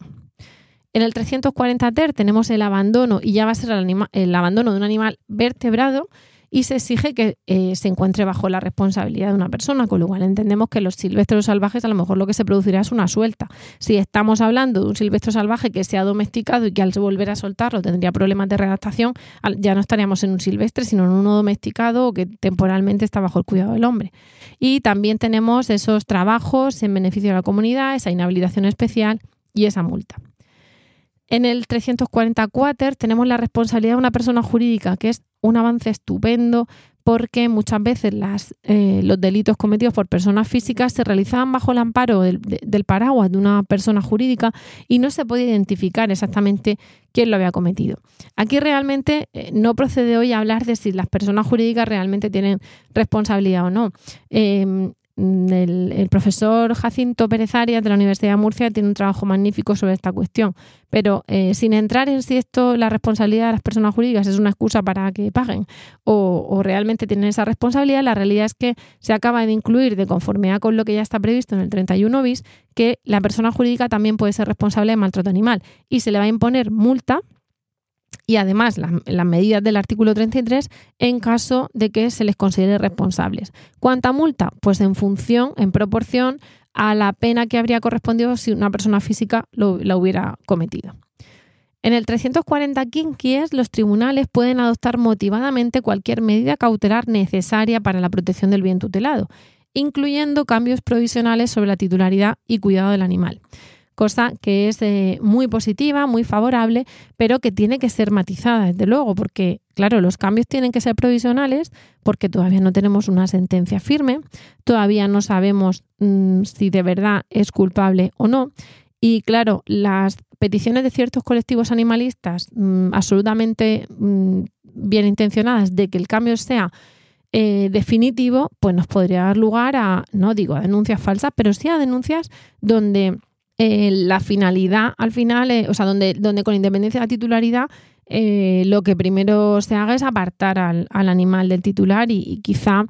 En el 340 ter tenemos el abandono y ya va a ser el abandono de un animal vertebrado y se exige que eh, se encuentre bajo la responsabilidad de una persona, con lo cual entendemos que los silvestres salvajes a lo mejor lo que se producirá es una suelta. Si estamos hablando de un silvestre salvaje que se ha domesticado y que al volver a soltarlo tendría problemas de redactación, ya no estaríamos en un silvestre, sino en uno domesticado que temporalmente está bajo el cuidado del hombre. Y también tenemos esos trabajos en beneficio de la comunidad, esa inhabilitación especial y esa multa. En el 344 tenemos la responsabilidad de una persona jurídica, que es un avance estupendo porque muchas veces las, eh, los delitos cometidos por personas físicas se realizaban bajo el amparo del, paraguas de una persona jurídica y no se podía identificar exactamente quién lo había cometido. Aquí realmente eh, no procede hoy a hablar de si las personas jurídicas realmente tienen responsabilidad o no. Em, Mm, el, profesor Jacinto Pérez Arias de la Universidad de Murcia tiene un trabajo magnífico sobre esta cuestión, pero eh, sin entrar en si esto, la responsabilidad de las personas jurídicas es una excusa para que paguen o, o, realmente tienen esa responsabilidad, la realidad es que se acaba de incluir, de conformidad con lo que ya está previsto en el 31 bis, que la persona jurídica también puede ser responsable de maltrato animal y se le va a imponer multa y además las, medidas del artículo 33 en caso de que se les considere responsables. ¿Cuánta multa? Pues en función, en proporción a la pena que habría correspondido si una persona física lo, la hubiera cometido. En el 340 quinquies, los tribunales pueden adoptar motivadamente cualquier medida cautelar necesaria para la protección del bien tutelado, incluyendo cambios provisionales sobre la titularidad y cuidado del animal cosa que es eh, muy positiva, muy favorable, pero que tiene que ser matizada, desde luego, porque, claro, los cambios tienen que ser provisionales porque todavía no tenemos una sentencia firme, todavía no sabemos mm, si de verdad es culpable o no. Y claro, las peticiones de ciertos colectivos animalistas mm, absolutamente mm, bien intencionadas de que el cambio sea eh, definitivo, pues nos podría dar lugar a, no digo a denuncias falsas, pero sí a denuncias donde eh, la finalidad al final, eh, o sea, donde, donde con independencia de la titularidad, eh, lo que primero se haga es apartar al, animal del titular y, quizá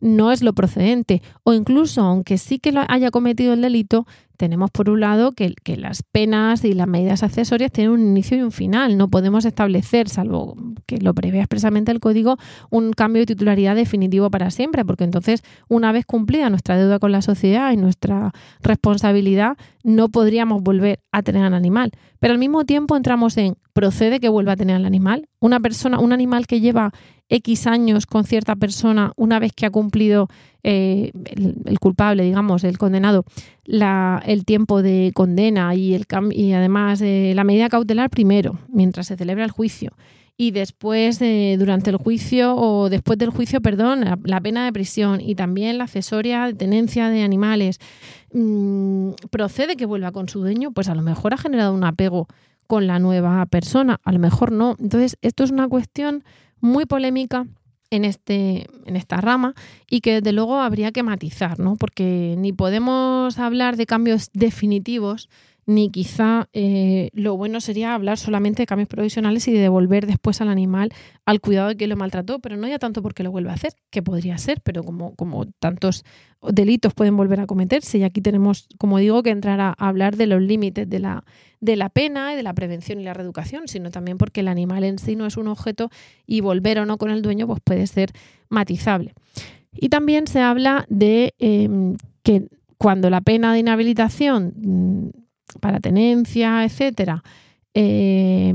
no es lo procedente. O incluso, aunque sí que lo haya cometido el delito, tenemos por un lado que, que, las penas y las medidas accesorias tienen un inicio y un final. No podemos establecer, salvo que lo prevé expresamente el código, un cambio de titularidad definitivo para siempre, porque entonces, una vez cumplida nuestra deuda con la sociedad y nuestra responsabilidad, no podríamos volver a tener al animal. Pero al mismo tiempo entramos en, ¿procede que vuelva a tener al animal? Una persona, un animal que lleva X años con cierta persona, una vez que ha cumplido eh, el, culpable, digamos, el condenado, la, el tiempo de condena y, el, y además eh, la medida cautelar primero, mientras se celebra el juicio. Y después, durante el juicio o después del juicio, perdón, la, pena de prisión y también la accesoria de tenencia de animales, mm, procede que vuelva con su dueño, pues a lo mejor ha generado un apego con la nueva persona, a lo mejor no. Entonces, esto es una cuestión muy polémica en, este, en esta rama y que desde luego habría que matizar, ¿no? porque ni podemos hablar de cambios definitivos ni quizá eh, lo bueno sería hablar solamente de cambios provisionales y de devolver después al animal al cuidado de quien lo maltrató, pero no ya tanto porque lo vuelva a hacer, que podría ser, pero como, como tantos delitos pueden volver a cometerse y aquí tenemos, como digo, que entrar a, hablar de los límites de la, de la pena y de la prevención y la reeducación, sino también porque el animal en sí no es un objeto y volver o no con el dueño pues puede ser matizable. Y también se habla de em, que cuando la pena de inhabilitación mm, para tenencia, etcétera, eh,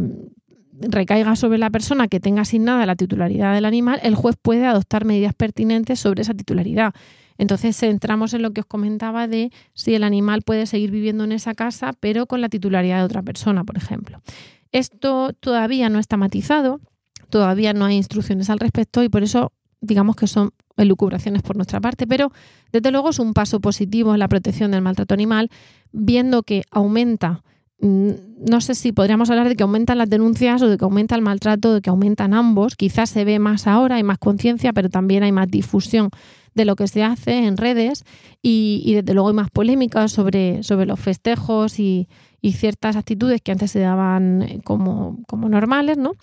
recaiga sobre la persona que tenga asignada la titularidad del animal, el juez puede adoptar medidas pertinentes sobre esa titularidad. Entonces entramos en lo que os comentaba de si el animal puede seguir viviendo en esa casa, pero con la titularidad de otra persona, por ejemplo. Esto todavía no está matizado, todavía no hay instrucciones al respecto y por eso digamos que son elucubraciones por nuestra parte, pero desde luego es un paso positivo en la protección del maltrato animal, viendo que aumenta, mm, no sé si podríamos hablar de que aumentan las denuncias o de que aumenta el maltrato, de que aumentan ambos, quizás se ve más ahora, hay más conciencia, pero también hay más difusión de lo que se hace en redes y, desde luego hay más polémicas sobre, sobre los festejos y, ciertas actitudes que antes se daban eh, como, como, normales, ¿no?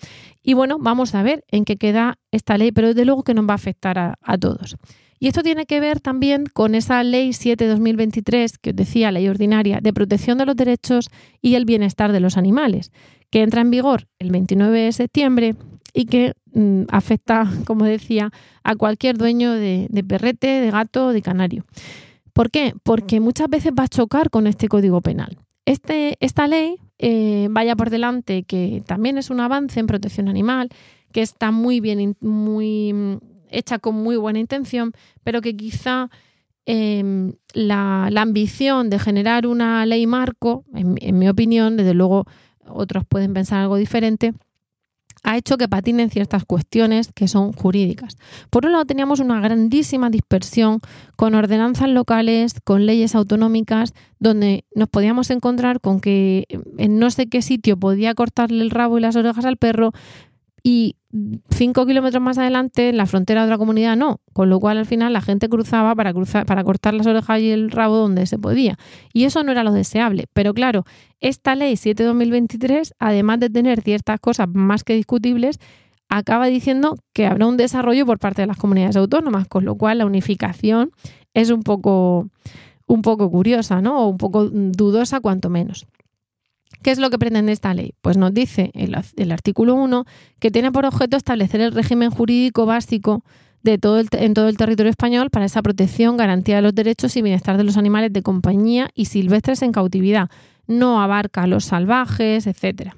Y bueno, vamos a ver en qué queda esta ley, pero desde luego que nos va a afectar a, a todos. Y esto tiene que ver también con esa ley 7-2023 que os decía, ley ordinaria, de protección de los derechos y el bienestar de los animales, que entra en vigor el 29 de septiembre y que mm, afecta, como decía, a cualquier dueño de, perrete, de gato o de canario. ¿Por qué? Porque muchas veces va a chocar con este código penal. Este, esta ley, eh, vaya por delante, que también es un avance en protección animal, que está muy bien, muy mm, hecha con muy buena intención, pero que quizá em, la, ambición de generar una ley marco, en mi opinión, desde luego otros pueden pensar algo diferente, ha hecho que patinen ciertas cuestiones que son jurídicas. Por un lado, teníamos una grandísima dispersión con ordenanzas locales, con leyes autonómicas, donde nos podíamos encontrar con que en no sé qué sitio podía cortarle el rabo y las orejas al perro, y cinco kilómetros más adelante, en la frontera de otra comunidad, no. Con lo cual, al final, la gente cruzaba para, cruzar, para cortar las orejas y el rabo donde se podía. Y eso no era lo deseable. Pero claro, esta ley 7-2023, además de tener ciertas cosas más que discutibles, acaba diciendo que habrá un desarrollo por parte de las comunidades autónomas, con lo cual la unificación es un poco, un poco curiosa, ¿no? O un poco dudosa, cuanto menos. ¿Qué es lo que pretende esta ley? Pues nos dice el, el artículo 1 que tiene por objeto establecer el régimen jurídico básico de todo en todo el territorio español para esa protección, garantía de los derechos y bienestar de los animales de compañía y silvestres en cautividad. No abarca a los salvajes, etc.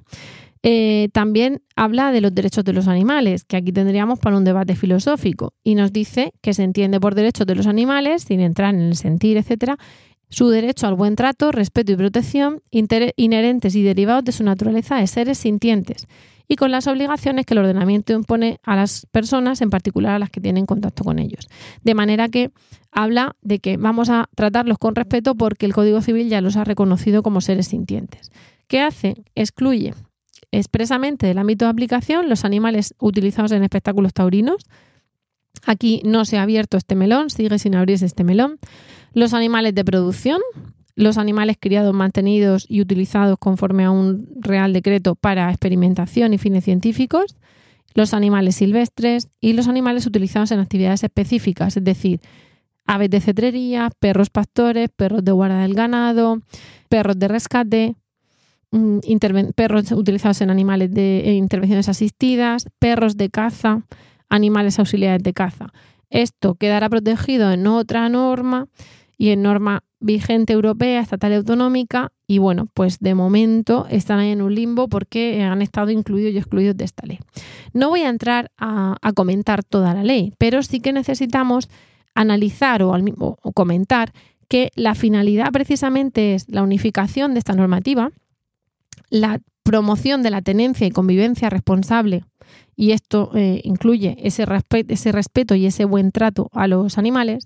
Eh, también habla de los derechos de los animales, que aquí tendríamos para un debate filosófico, y nos dice que se entiende por derechos de los animales, sin entrar en el sentir, etcétera, su derecho al buen trato, respeto y protección inherentes y derivados de su naturaleza de seres sintientes y con las obligaciones que el ordenamiento impone a las personas, en particular a las que tienen contacto con ellos. De manera que habla de que vamos a tratarlos con respeto porque el Código Civil ya los ha reconocido como seres sintientes. ¿Qué hace? Excluye expresamente del ámbito de aplicación los animales utilizados en espectáculos taurinos. Aquí no se ha abierto este melón, sigue sin abrirse este melón los animales de producción, los animales criados, mantenidos y utilizados conforme a un real decreto para experimentación y fines científicos, los animales silvestres y los animales utilizados en actividades específicas, es decir, aves de cetrería, perros pastores, perros de guarda del ganado, perros de rescate, mm, perros utilizados en animales de intervenciones asistidas, perros de caza, animales auxiliares de caza. Esto quedará protegido en otra norma y en norma vigente europea, estatal y autonómica, y bueno, pues de momento están ahí en un limbo porque han estado incluidos y excluidos de esta ley. No voy a entrar a, comentar toda la ley, pero sí que necesitamos analizar o, o comentar que la finalidad precisamente es la unificación de esta normativa, la promoción de la tenencia y convivencia responsable, y esto eh, incluye ese, ese respeto y ese buen trato a los animales,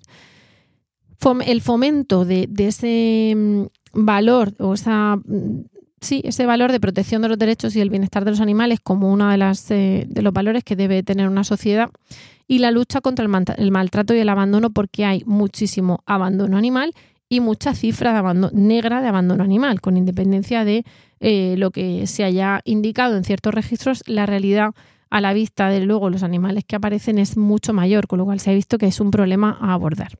el fomento de, ese mm, valor o esa mm, sí, ese valor de protección de los derechos y el bienestar de los animales como uno de, las, eh, de los valores que debe tener una sociedad y la lucha contra el, maltrato y el abandono porque hay muchísimo abandono animal y mucha cifra de abandono, negra de abandono animal, con independencia de eh, lo que se haya indicado en ciertos registros, la realidad a la vista de luego los animales que aparecen es mucho mayor, con lo cual se ha visto que es un problema a abordar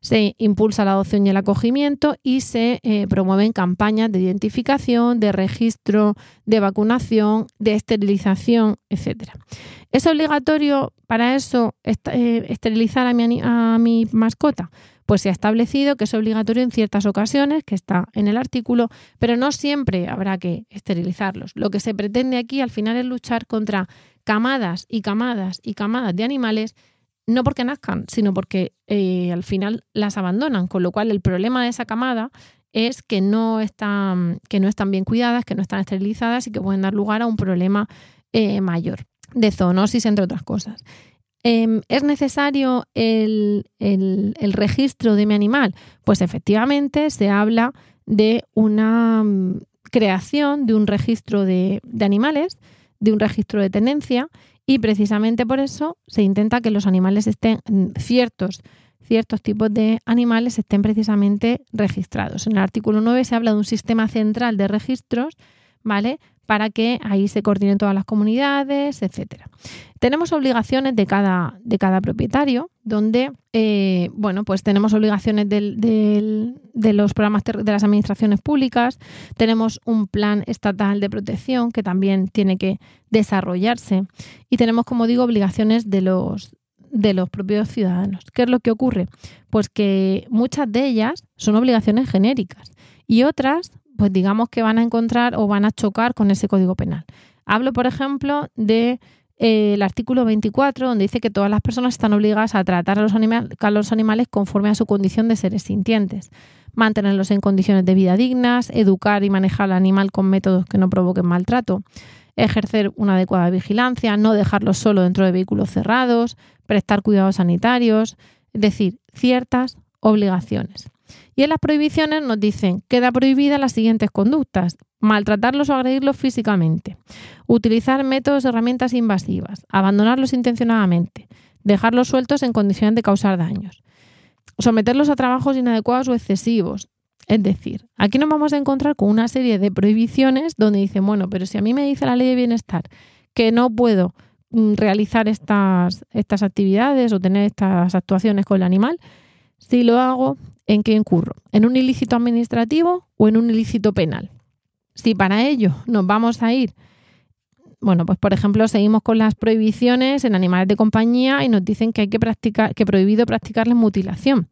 se impulsa la adopción y el acogimiento y se eh, promueven campañas de identificación, de registro, de vacunación, de esterilización, etc. ¿Es obligatorio para eso eh, esterilizar a mi, a mi mascota? Pues se ha establecido que es obligatorio en ciertas ocasiones, que está en el artículo, pero no siempre habrá que esterilizarlos. Lo que se pretende aquí al final es luchar contra camadas y camadas y camadas de animales no porque nazcan, sino porque eh, al final las abandonan, con lo cual el problema de esa camada es que no están, que no están bien cuidadas, que no están esterilizadas y que pueden dar lugar a un problema eh, mayor de zoonosis, entre otras cosas. Em, ¿Es necesario el, registro de mi animal? Pues efectivamente se habla de una mm, creación de un registro de, de animales, de un registro de tenencia y precisamente por eso se intenta que los animales estén, ciertos, ciertos tipos de animales estén precisamente registrados. En el artículo 9 se habla de un sistema central de registros, ¿vale? Para que ahí se coordinen todas las comunidades, etcétera. Tenemos obligaciones de cada, de cada propietario, donde, eh, bueno, pues tenemos obligaciones de los programas de las administraciones públicas, tenemos un plan estatal de protección que también tiene que desarrollarse y tenemos, como digo, obligaciones de los, de los propios ciudadanos. ¿Qué es lo que ocurre? Pues que muchas de ellas son obligaciones genéricas y otras, pues digamos que van a encontrar o van a chocar con ese código penal. Hablo, por ejemplo, de eh, artículo 24, donde dice que todas las personas están obligadas a tratar a los, a los animales conforme a su condición de seres sintientes, mantenerlos en condiciones de vida dignas, educar y manejar al animal con métodos que no provoquen maltrato, ejercer una adecuada vigilancia, no dejarlos solo dentro de vehículos cerrados, prestar cuidados sanitarios, es decir, ciertas obligaciones. Y en las prohibiciones nos dicen, queda prohibida las siguientes conductas. Maltratarlos o agredirlos físicamente. Utilizar métodos o herramientas invasivas. Abandonarlos intencionadamente. Dejarlos sueltos en condiciones de causar daños. Someterlos a trabajos inadecuados o excesivos. Es decir, aquí nos vamos a encontrar con una serie de prohibiciones donde dicen, bueno, pero si a mí me dice la ley de bienestar que no puedo mm, realizar estas, estas actividades o tener estas actuaciones con el animal, si lo hago, ¿en qué incurro? ¿En un ilícito administrativo o en un ilícito penal? Si para ello nos vamos a ir, bueno, pues por ejemplo, seguimos con las prohibiciones en animales de compañía y nos dicen que hay que practicar, que prohibido practicarles mutilación.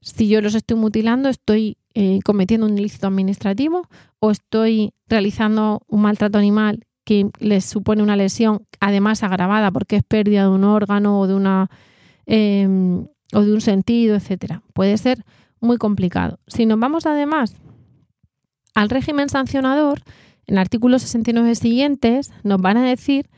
Si yo los estoy mutilando, estoy eh, cometiendo un ilícito administrativo o estoy realizando un maltrato animal que les supone una lesión, además agravada porque es pérdida de un órgano o de una em, o de un sentido, etcétera. Puede ser muy complicado. Si nos vamos además al régimen sancionador, en artículos 69 siguientes nos van a decir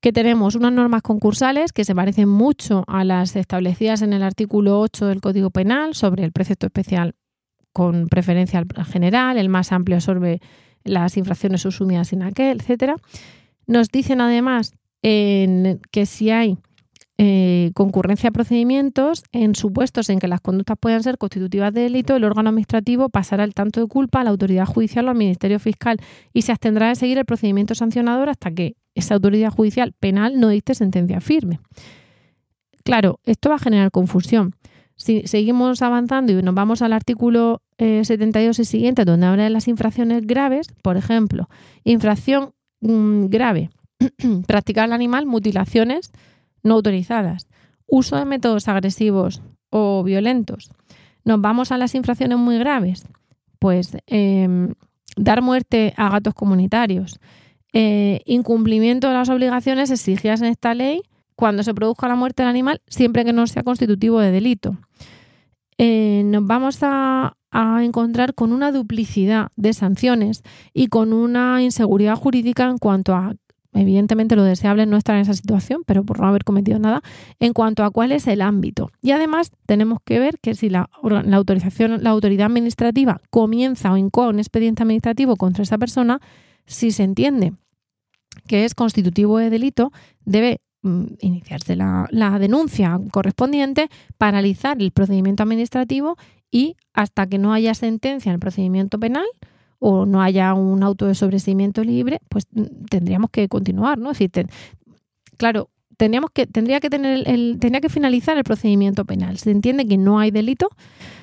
que tenemos unas normas concursales que se parecen mucho a las establecidas en el artículo 8 del Código Penal sobre el precepto especial con preferencia al general, el más amplio sobre las infracciones subsumidas en aquel, etcétera. Nos dicen además que si hay eh, concurrencia de procedimientos en supuestos en que las conductas puedan ser constitutivas de delito, el órgano administrativo pasará el tanto de culpa a la autoridad judicial o al Ministerio Fiscal y se abstendrá de seguir el procedimiento sancionador hasta que esa autoridad judicial penal no dicte sentencia firme. Claro, esto va a generar confusión. Si seguimos avanzando y nos vamos al artículo 72 y siguientes, donde habla de las infracciones graves, por ejemplo, infracción mm, grave, practicar al animal mutilaciones no autorizadas, uso de métodos agresivos o violentos. Nos vamos a las infracciones muy graves, pues em, dar muerte a gatos comunitarios, eh, incumplimiento de las obligaciones exigidas en esta ley cuando se produzca la muerte del animal, siempre que no sea constitutivo de delito. Eh, nos vamos a, encontrar con una duplicidad de sanciones y con una inseguridad jurídica en cuanto a, evidentemente lo deseable no estar en esa situación, pero por no haber cometido nada, en cuanto a cuál es el ámbito. Y además tenemos que ver que si la, la autorización, la autoridad administrativa comienza o incoa un expediente administrativo contra esa persona, si se entiende que es constitutivo de delito, debe mm, iniciarse la, denuncia correspondiente, paralizar el procedimiento administrativo y hasta que no haya sentencia en el procedimiento penal o no haya un auto de sobreseimiento libre, pues mm, tendríamos que continuar, ¿no? Es decir, claro, tendríamos que, tendría que tener el, tendría que finalizar el procedimiento penal. Se entiende que no hay delito,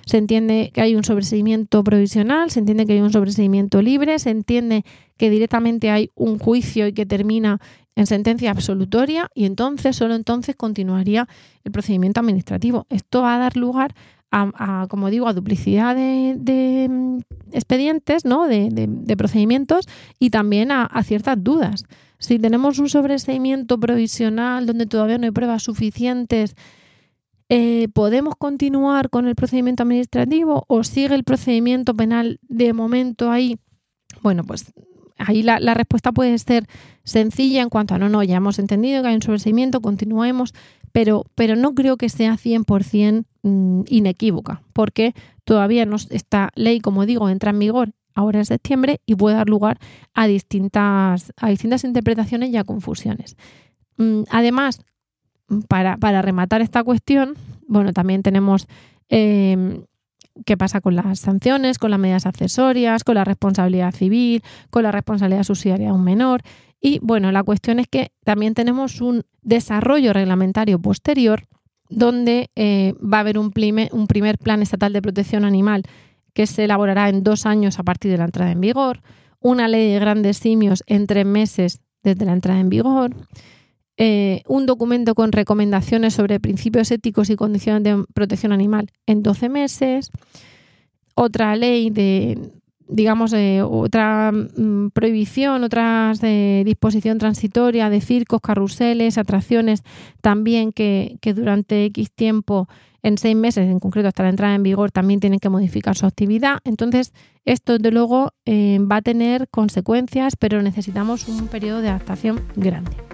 se entiende que hay un sobreseimiento provisional, se entiende que hay un sobreseimiento libre, se entiende que directamente hay un juicio y que termina en sentencia absolutoria y entonces, solo entonces continuaría el procedimiento administrativo. Esto va a dar lugar a, como digo, a duplicidad de, mm, expedientes, ¿no? de, procedimientos y también a, ciertas dudas. Si tenemos un sobreseimiento provisional donde todavía no hay pruebas suficientes, eh, ¿podemos continuar con el procedimiento administrativo o sigue el procedimiento penal de momento ahí? Bueno, pues ahí la, respuesta puede ser sencilla en cuanto a no, no, ya hemos entendido que hay un sobreseimiento, continuemos, pero, pero no creo que sea 100% mm, inequívoca, porque todavía no, esta ley, como digo, entra en vigor ahora en septiembre y puede dar lugar a distintas, a distintas interpretaciones y a confusiones. Mm, además, para, para rematar esta cuestión, bueno, también tenemos eh, qué pasa con las sanciones, con las medidas accesorias, con la responsabilidad civil, con la responsabilidad subsidiaria de un menor. Y bueno, la cuestión es que también tenemos un desarrollo reglamentario posterior donde eh, va a haber un, primer plan estatal de protección animal que se elaborará en dos años a partir de la entrada en vigor, una ley de grandes simios en tres meses desde la entrada en vigor, eh, un documento con recomendaciones sobre principios éticos y condiciones de protección animal en 12 meses, otra ley de, digamos, otra mm, prohibición, otra disposición transitoria de circos, carruseles, atracciones también que, durante X tiempo, en seis meses en concreto hasta la entrada en vigor, también tienen que modificar su actividad. Entonces, esto de luego eh, va a tener consecuencias, pero necesitamos un periodo de adaptación grande.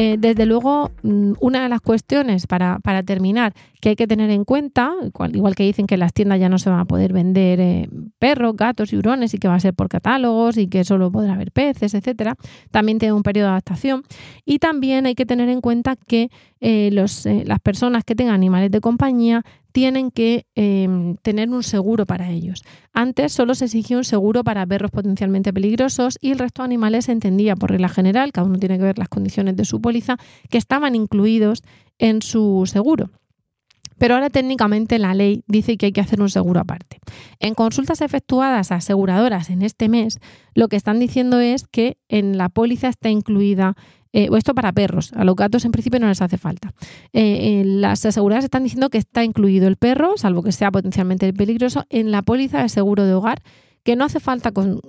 Eh, desde luego, mm, una de las cuestiones para, terminar que hay que tener en cuenta, igual, que dicen que en las tiendas ya no se van a poder vender eh, perros, gatos y hurones y que va a ser por catálogos y que solo podrá haber peces, etcétera, también tiene un periodo de adaptación. Y también hay que tener en cuenta que eh, las personas que tengan animales de compañía tienen que em, tener un seguro para ellos. Antes solo se exigía un seguro para perros potencialmente peligrosos y el resto de animales se entendía por regla general, cada uno tiene que ver las condiciones de su póliza, que estaban incluidos en su seguro. Pero ahora técnicamente la ley dice que hay que hacer un seguro aparte. En consultas efectuadas a aseguradoras en este mes, lo que están diciendo es que en la póliza está incluida eh, esto para perros, a los gatos en principio no les hace falta. Eh, las aseguradoras están diciendo que está incluido el perro, salvo que sea potencialmente peligroso, en la póliza de seguro de hogar, que no hace falta con,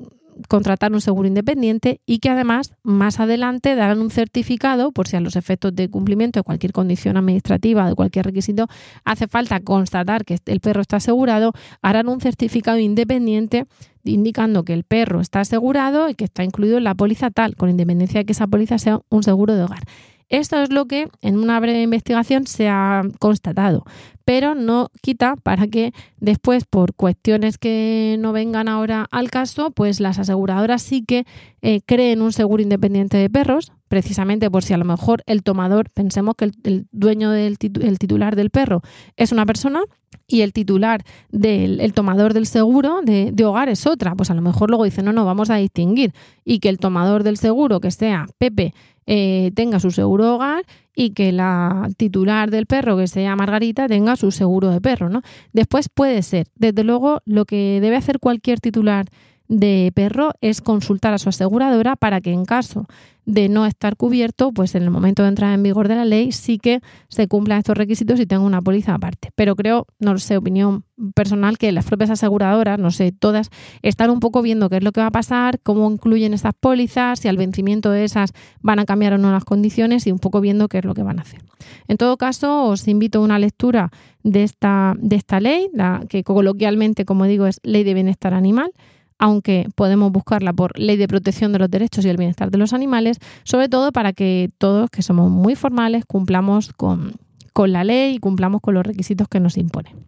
contratar un seguro independiente y que además más adelante darán un certificado por si a los efectos de cumplimiento de cualquier condición administrativa, de cualquier requisito, hace falta constatar que el perro está asegurado, harán un certificado independiente indicando que el perro está asegurado y que está incluido en la póliza tal, con independencia de que esa póliza sea un seguro de hogar. Esto es lo que en una breve investigación se ha constatado, pero no quita para que después, por cuestiones que no vengan ahora al caso, pues las aseguradoras sí que eh, creen un seguro independiente de perros, precisamente por si a lo mejor el tomador, pensemos que el, dueño del el titular del perro es una persona y el titular del el tomador del seguro de, de, hogar es otra, pues a lo mejor luego dice, no, no, vamos a distinguir y que el tomador del seguro, que sea Pepe, eh, tenga su seguro hogar y que la titular del perro, que se llama Margarita, tenga su seguro de perro, ¿no? Después puede ser, desde luego, lo que debe hacer cualquier titular de perro es consultar a su aseguradora para que en caso de no estar cubierto, pues en el momento de entrar en vigor de la ley sí que se cumplan estos requisitos y tenga una póliza aparte. Pero creo, no sé, opinión personal, que las propias aseguradoras, no sé, todas, están un poco viendo qué es lo que va a pasar, cómo incluyen estas pólizas, si al vencimiento de esas van a cambiar o no las condiciones y un poco viendo qué es lo que van a hacer. En todo caso, os invito a una lectura de esta, de esta ley, la que coloquialmente, como digo, es Ley de Bienestar Animal aunque podemos buscarla por ley de protección de los derechos y el bienestar de los animales, sobre todo para que todos, que somos muy formales, cumplamos con, la ley y cumplamos con los requisitos que nos imponen.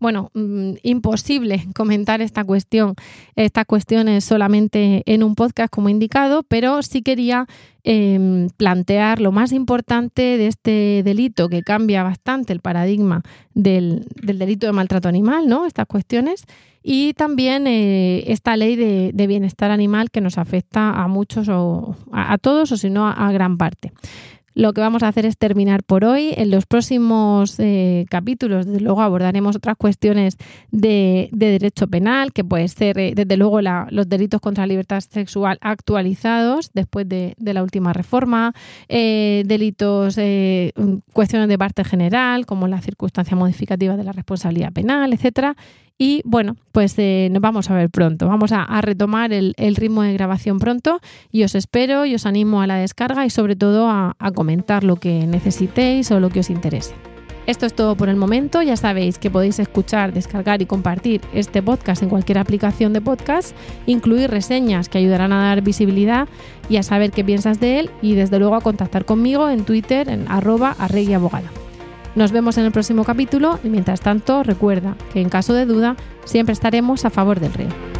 Bueno, mm, imposible comentar esta cuestión, estas cuestiones solamente en un podcast como indicado, pero sí quería em, plantear lo más importante de este delito que cambia bastante el paradigma del, del delito de maltrato animal, ¿no? Estas cuestiones y también eh, esta ley de, bienestar animal que nos afecta a muchos o a, todos o si no a, gran parte. Lo que vamos a hacer es terminar por hoy. En los próximos eh, capítulos, desde luego, abordaremos otras cuestiones de, derecho penal, que puede ser, eh, desde luego, los delitos contra la libertad sexual actualizados después de, de la última reforma, delitos, cuestiones de parte general, como la circunstancia modificativa de la responsabilidad penal, etcétera y bueno, pues eh, nos vamos a ver pronto. Vamos a, retomar el, ritmo de grabación pronto y os espero y os animo a la descarga y sobre todo a, comentar lo que necesitéis o lo que os interese. Esto es todo por el momento. Ya sabéis que podéis escuchar, descargar y compartir este podcast en cualquier aplicación de podcast, incluir reseñas que ayudarán a dar visibilidad y a saber qué piensas de él y desde luego a contactar conmigo en Twitter en arroba arreguiabogada. Nos vemos en el próximo capítulo y mientras tanto recuerda que en caso de duda siempre estaremos a favor del río.